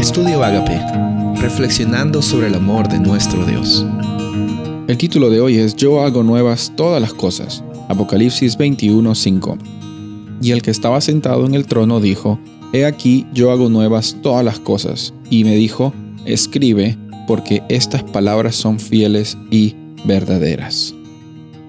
Estudio Agape, reflexionando sobre el amor de nuestro Dios. El título de hoy es Yo hago nuevas todas las cosas. Apocalipsis 21:5. Y el que estaba sentado en el trono dijo, He aquí yo hago nuevas todas las cosas. Y me dijo, Escribe, porque estas palabras son fieles y verdaderas.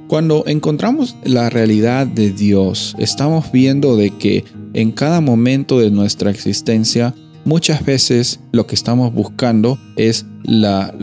Cuando encontramos la realidad de Dios, estamos viendo de que en cada momento de nuestra existencia muchas veces lo que estamos buscando es la,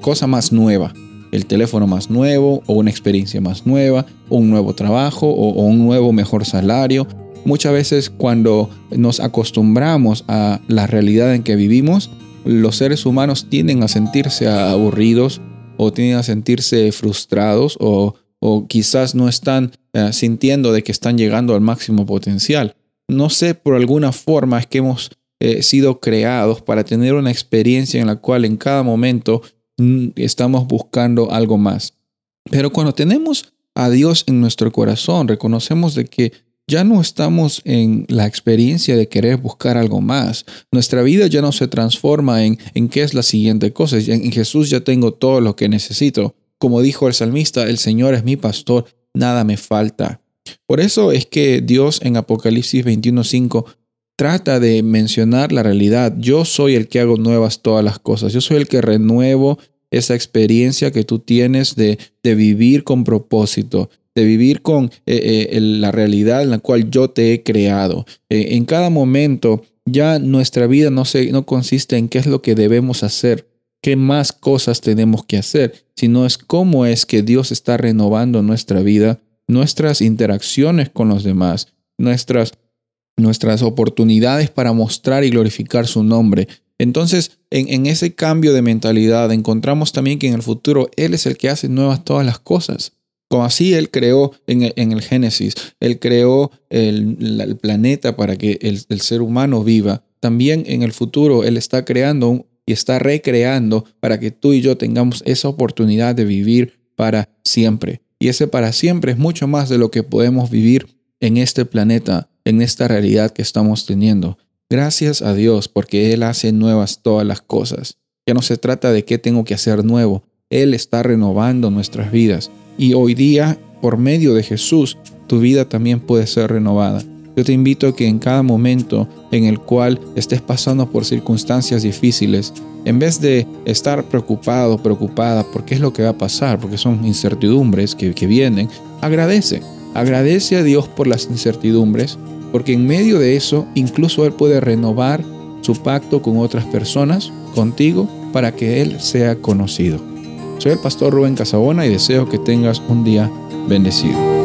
cosa más nueva, el teléfono más nuevo o una experiencia más nueva, un nuevo trabajo o, o, un nuevo mejor salario. Muchas veces cuando nos acostumbramos a la realidad en que vivimos, los seres humanos tienden a sentirse aburridos o tienden a sentirse frustrados o, o quizás no están eh, sintiendo de que están llegando al máximo potencial. No sé, por alguna forma es que hemos eh, sido creados para tener una experiencia en la cual en cada momento mm, estamos buscando algo más. Pero cuando tenemos a Dios en nuestro corazón, reconocemos de que ya no estamos en la experiencia de querer buscar algo más. Nuestra vida ya no se transforma en, en qué es la siguiente cosa. En Jesús ya tengo todo lo que necesito. Como dijo el salmista, el Señor es mi pastor, nada me falta. Por eso es que Dios en Apocalipsis 21.5 trata de mencionar la realidad. Yo soy el que hago nuevas todas las cosas. Yo soy el que renuevo esa experiencia que tú tienes de, de vivir con propósito, de vivir con eh, eh, la realidad en la cual yo te he creado. Eh, en cada momento ya nuestra vida no, se, no consiste en qué es lo que debemos hacer, qué más cosas tenemos que hacer, sino es cómo es que Dios está renovando nuestra vida, nuestras interacciones con los demás, nuestras nuestras oportunidades para mostrar y glorificar su nombre. Entonces, en, ese cambio de mentalidad encontramos también que en el futuro Él es el que hace nuevas todas las cosas. Como así Él creó en el, Génesis, Él creó el, planeta para que el, ser humano viva. También en el futuro Él está creando y está recreando para que tú y yo tengamos esa oportunidad de vivir para siempre. Y ese para siempre es mucho más de lo que podemos vivir en este planeta en esta realidad que estamos teniendo. Gracias a Dios porque Él hace nuevas todas las cosas. Ya no se trata de qué tengo que hacer nuevo. Él está renovando nuestras vidas. Y hoy día, por medio de Jesús, tu vida también puede ser renovada. Yo te invito a que en cada momento en el cual estés pasando por circunstancias difíciles, en vez de estar preocupado, preocupada por qué es lo que va a pasar, porque son incertidumbres que, que vienen, agradece. Agradece a Dios por las incertidumbres porque en medio de eso incluso Él puede renovar su pacto con otras personas, contigo, para que Él sea conocido. Soy el pastor Rubén Casabona y deseo que tengas un día bendecido.